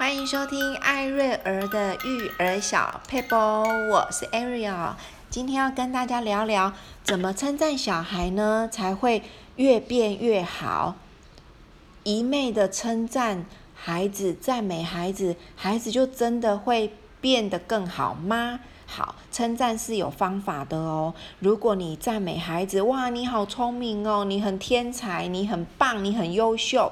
欢迎收听艾瑞儿的育儿小撇步，我是 Ariel，今天要跟大家聊聊怎么称赞小孩呢，才会越变越好。一昧的称赞孩子，赞美孩子，孩子就真的会变得更好吗？好，称赞是有方法的哦。如果你赞美孩子，哇，你好聪明哦，你很天才，你很棒，你很优秀。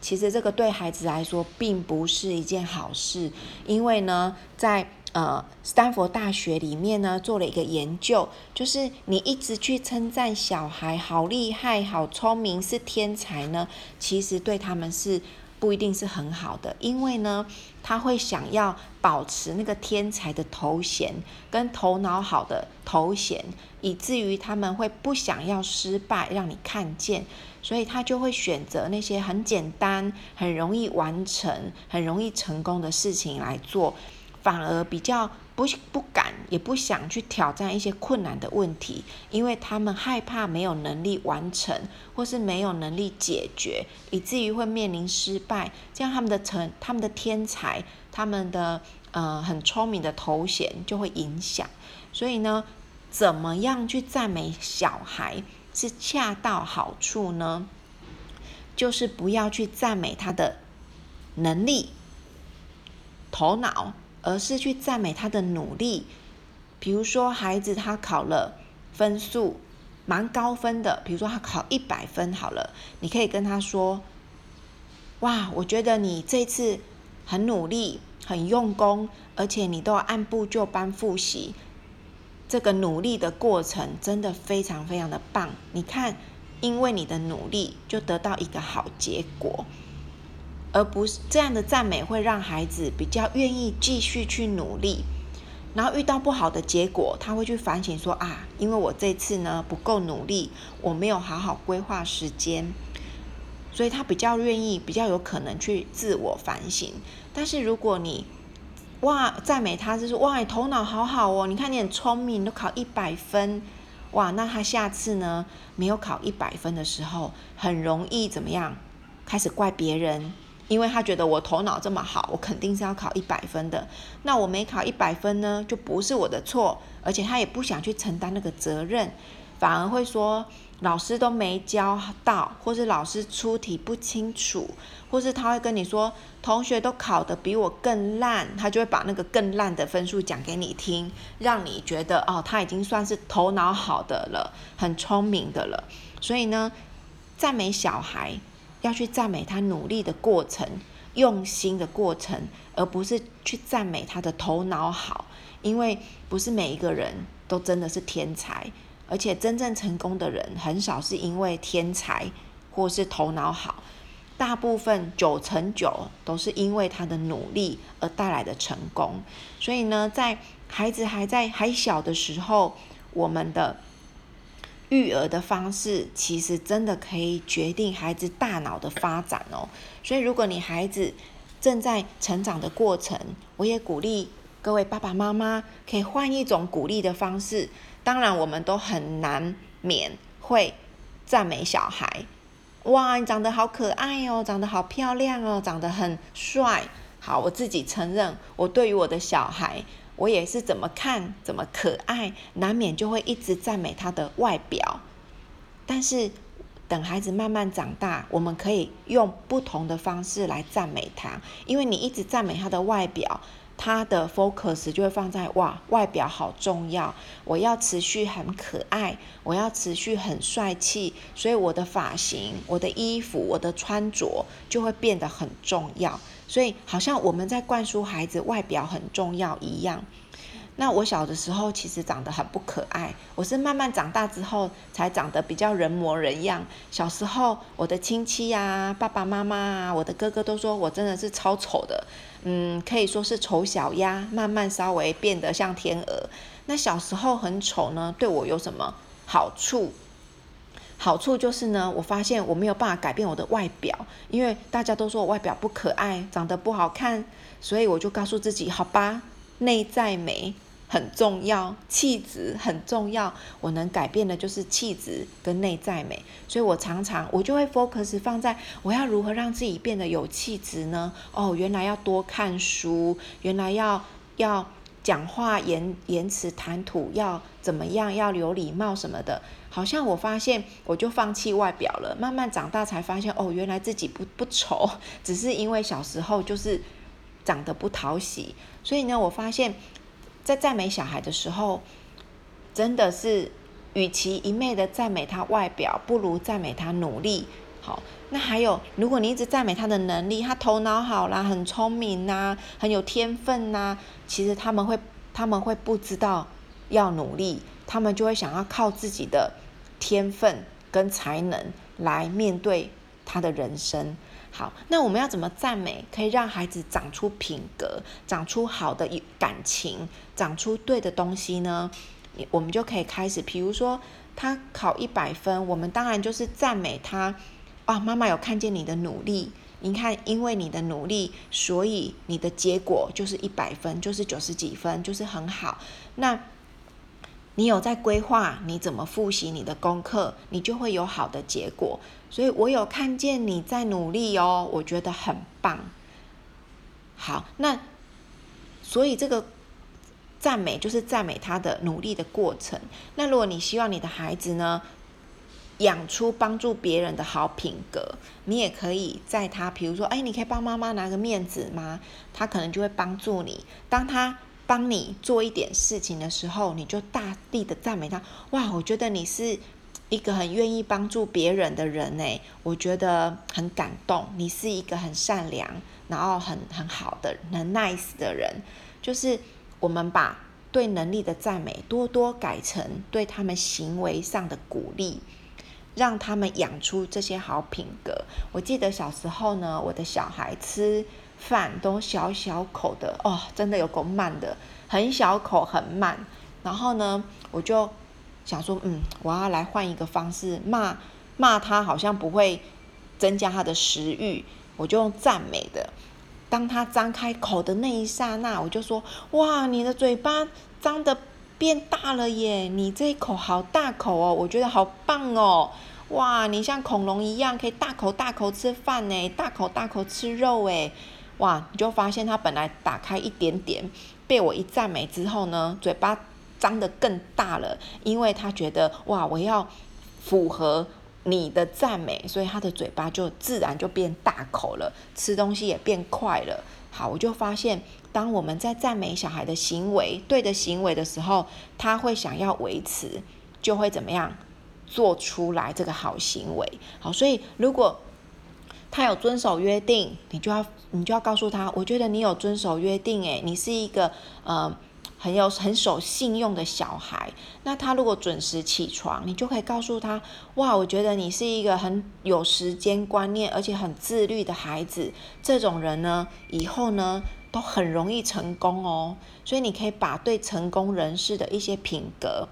其实这个对孩子来说并不是一件好事，因为呢，在呃斯坦福大学里面呢做了一个研究，就是你一直去称赞小孩好厉害、好聪明、是天才呢，其实对他们是。不一定是很好的，因为呢，他会想要保持那个天才的头衔跟头脑好的头衔，以至于他们会不想要失败，让你看见，所以他就会选择那些很简单、很容易完成、很容易成功的事情来做。反而比较不不敢，也不想去挑战一些困难的问题，因为他们害怕没有能力完成，或是没有能力解决，以至于会面临失败。这样他们的成、他们的天才、他们的呃很聪明的头衔就会影响。所以呢，怎么样去赞美小孩是恰到好处呢？就是不要去赞美他的能力、头脑。而是去赞美他的努力，比如说孩子他考了分数蛮高分的，比如说他考一百分好了，你可以跟他说：“哇，我觉得你这次很努力、很用功，而且你都按部就班复习，这个努力的过程真的非常非常的棒。你看，因为你的努力，就得到一个好结果。”而不是这样的赞美会让孩子比较愿意继续去努力，然后遇到不好的结果，他会去反省说啊，因为我这次呢不够努力，我没有好好规划时间，所以他比较愿意，比较有可能去自我反省。但是如果你哇赞美他，就是哇你头脑好好哦，你看你很聪明，都考一百分，哇，那他下次呢没有考一百分的时候，很容易怎么样？开始怪别人。因为他觉得我头脑这么好，我肯定是要考一百分的。那我没考一百分呢，就不是我的错，而且他也不想去承担那个责任，反而会说老师都没教到，或是老师出题不清楚，或是他会跟你说同学都考得比我更烂，他就会把那个更烂的分数讲给你听，让你觉得哦，他已经算是头脑好的了，很聪明的了。所以呢，赞美小孩。要去赞美他努力的过程、用心的过程，而不是去赞美他的头脑好。因为不是每一个人都真的是天才，而且真正成功的人很少是因为天才或是头脑好，大部分九成九都是因为他的努力而带来的成功。所以呢，在孩子还在还小的时候，我们的。育儿的方式其实真的可以决定孩子大脑的发展哦。所以，如果你孩子正在成长的过程，我也鼓励各位爸爸妈妈可以换一种鼓励的方式。当然，我们都很难免会赞美小孩。哇，你长得好可爱哦，长得好漂亮哦，长得很帅。好，我自己承认，我对于我的小孩。我也是怎么看怎么可爱，难免就会一直赞美他的外表。但是等孩子慢慢长大，我们可以用不同的方式来赞美他。因为你一直赞美他的外表，他的 focus 就会放在哇，外表好重要，我要持续很可爱，我要持续很帅气，所以我的发型、我的衣服、我的穿着就会变得很重要。所以好像我们在灌输孩子外表很重要一样。那我小的时候其实长得很不可爱，我是慢慢长大之后才长得比较人模人样。小时候我的亲戚啊、爸爸妈妈啊、我的哥哥都说我真的是超丑的，嗯，可以说是丑小鸭。慢慢稍微变得像天鹅。那小时候很丑呢，对我有什么好处？好处就是呢，我发现我没有办法改变我的外表，因为大家都说我外表不可爱，长得不好看，所以我就告诉自己，好吧，内在美，很重要，气质很重要。我能改变的就是气质跟内在美，所以我常常我就会 focus 放在我要如何让自己变得有气质呢？哦，原来要多看书，原来要要讲话言言辞谈吐要怎么样，要有礼貌什么的。好像我发现我就放弃外表了，慢慢长大才发现哦，原来自己不不丑，只是因为小时候就是长得不讨喜，所以呢，我发现。在赞美小孩的时候，真的是，与其一昧的赞美他外表，不如赞美他努力。好，那还有，如果你一直赞美他的能力，他头脑好啦，很聪明呐，很有天分呐，其实他们会，他们会不知道要努力，他们就会想要靠自己的天分跟才能来面对他的人生。好，那我们要怎么赞美，可以让孩子长出品格，长出好的感情，长出对的东西呢？我们就可以开始，比如说他考一百分，我们当然就是赞美他。啊，妈妈有看见你的努力，你看，因为你的努力，所以你的结果就是一百分，就是九十几分，就是很好。那你有在规划你怎么复习你的功课，你就会有好的结果。所以我有看见你在努力哦，我觉得很棒。好，那所以这个赞美就是赞美他的努力的过程。那如果你希望你的孩子呢，养出帮助别人的好品格，你也可以在他，比如说，哎，你可以帮妈妈拿个面子吗？他可能就会帮助你。当他帮你做一点事情的时候，你就大力的赞美他。哇，我觉得你是一个很愿意帮助别人的人呢，我觉得很感动。你是一个很善良，然后很很好的、很 nice 的人。就是我们把对能力的赞美多多改成对他们行为上的鼓励，让他们养出这些好品格。我记得小时候呢，我的小孩吃。饭都小小口的哦，真的有够慢的，很小口很慢。然后呢，我就想说，嗯，我要来换一个方式骂骂他，好像不会增加他的食欲。我就用赞美的，当他张开口的那一刹那，我就说：哇，你的嘴巴张得变大了耶！你这一口好大口哦，我觉得好棒哦！哇，你像恐龙一样，可以大口大口吃饭呢，大口大口吃肉诶。哇！你就发现他本来打开一点点，被我一赞美之后呢，嘴巴张得更大了，因为他觉得哇，我要符合你的赞美，所以他的嘴巴就自然就变大口了，吃东西也变快了。好，我就发现，当我们在赞美小孩的行为，对的行为的时候，他会想要维持，就会怎么样做出来这个好行为。好，所以如果他有遵守约定，你就要你就要告诉他，我觉得你有遵守约定，诶，你是一个呃很有很守信用的小孩。那他如果准时起床，你就可以告诉他，哇，我觉得你是一个很有时间观念而且很自律的孩子。这种人呢，以后呢都很容易成功哦。所以你可以把对成功人士的一些品格。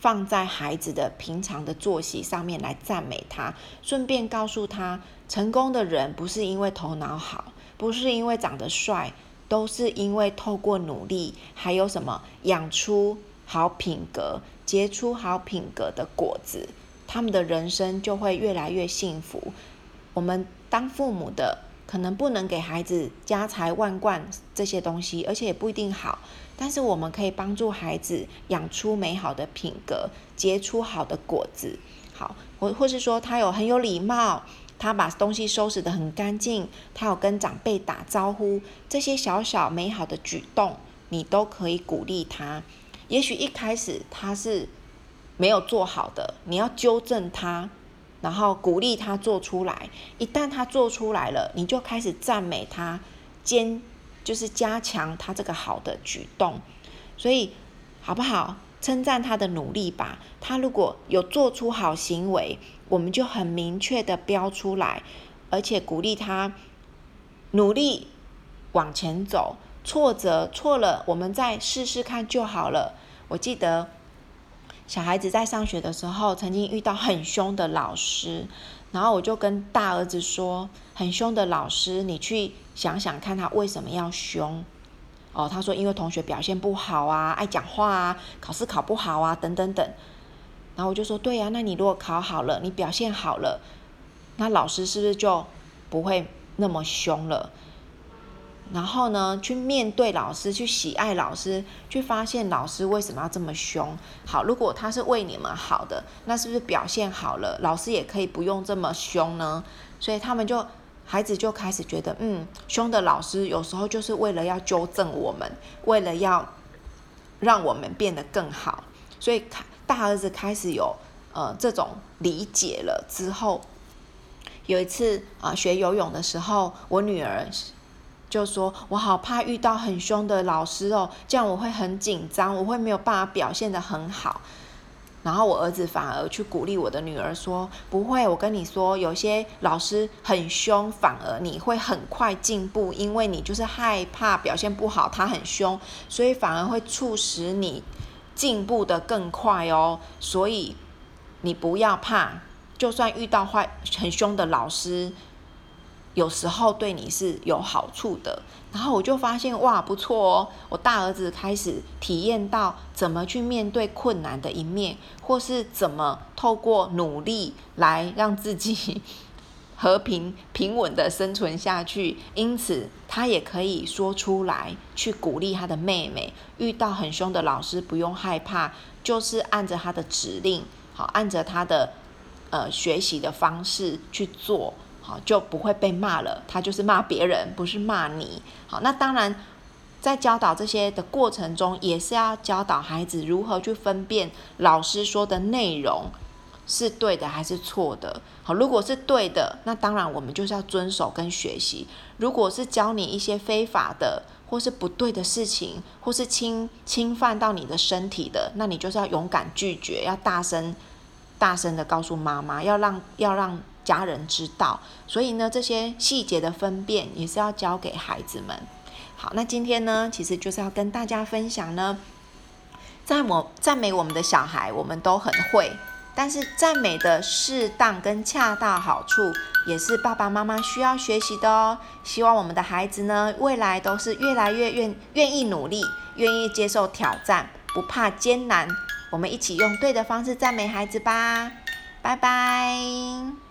放在孩子的平常的作息上面来赞美他，顺便告诉他，成功的人不是因为头脑好，不是因为长得帅，都是因为透过努力，还有什么养出好品格，结出好品格的果子，他们的人生就会越来越幸福。我们当父母的，可能不能给孩子家财万贯这些东西，而且也不一定好。但是我们可以帮助孩子养出美好的品格，结出好的果子。好，或或是说他有很有礼貌，他把东西收拾得很干净，他有跟长辈打招呼，这些小小美好的举动，你都可以鼓励他。也许一开始他是没有做好的，你要纠正他，然后鼓励他做出来。一旦他做出来了，你就开始赞美他，坚。就是加强他这个好的举动，所以好不好？称赞他的努力吧。他如果有做出好行为，我们就很明确的标出来，而且鼓励他努力往前走。挫折错了，我们再试试看就好了。我记得小孩子在上学的时候，曾经遇到很凶的老师。然后我就跟大儿子说：“很凶的老师，你去想想看他为什么要凶。”哦，他说因为同学表现不好啊，爱讲话啊，考试考不好啊，等等等。然后我就说，对呀，那你如果考好了，你表现好了，那老师是不是就不会那么凶了？然后呢，去面对老师，去喜爱老师，去发现老师为什么要这么凶。好，如果他是为你们好的，那是不是表现好了，老师也可以不用这么凶呢？所以他们就孩子就开始觉得，嗯，凶的老师有时候就是为了要纠正我们，为了要让我们变得更好。所以大儿子开始有呃这种理解了之后，有一次啊、学游泳的时候，我女儿。就说我好怕遇到很凶的老师哦，这样我会很紧张，我会没有办法表现得很好。然后我儿子反而去鼓励我的女儿说：“不会，我跟你说，有些老师很凶，反而你会很快进步，因为你就是害怕表现不好，他很凶，所以反而会促使你进步得更快哦。所以你不要怕，就算遇到坏很凶的老师。”有时候对你是有好处的，然后我就发现哇，不错哦，我大儿子开始体验到怎么去面对困难的一面，或是怎么透过努力来让自己 和平平稳的生存下去。因此，他也可以说出来去鼓励他的妹妹，遇到很凶的老师不用害怕，就是按着他的指令，好，按着他的呃学习的方式去做。就不会被骂了。他就是骂别人，不是骂你。好，那当然，在教导这些的过程中，也是要教导孩子如何去分辨老师说的内容是对的还是错的。好，如果是对的，那当然我们就是要遵守跟学习。如果是教你一些非法的或是不对的事情，或是侵侵犯到你的身体的，那你就是要勇敢拒绝，要大声大声的告诉妈妈，要让要让。家人知道，所以呢，这些细节的分辨也是要教给孩子们。好，那今天呢，其实就是要跟大家分享呢，赞我赞美我们的小孩，我们都很会，但是赞美的适当跟恰到好处，也是爸爸妈妈需要学习的哦。希望我们的孩子呢，未来都是越来越愿愿意努力，愿意接受挑战，不怕艰难。我们一起用对的方式赞美孩子吧，拜拜。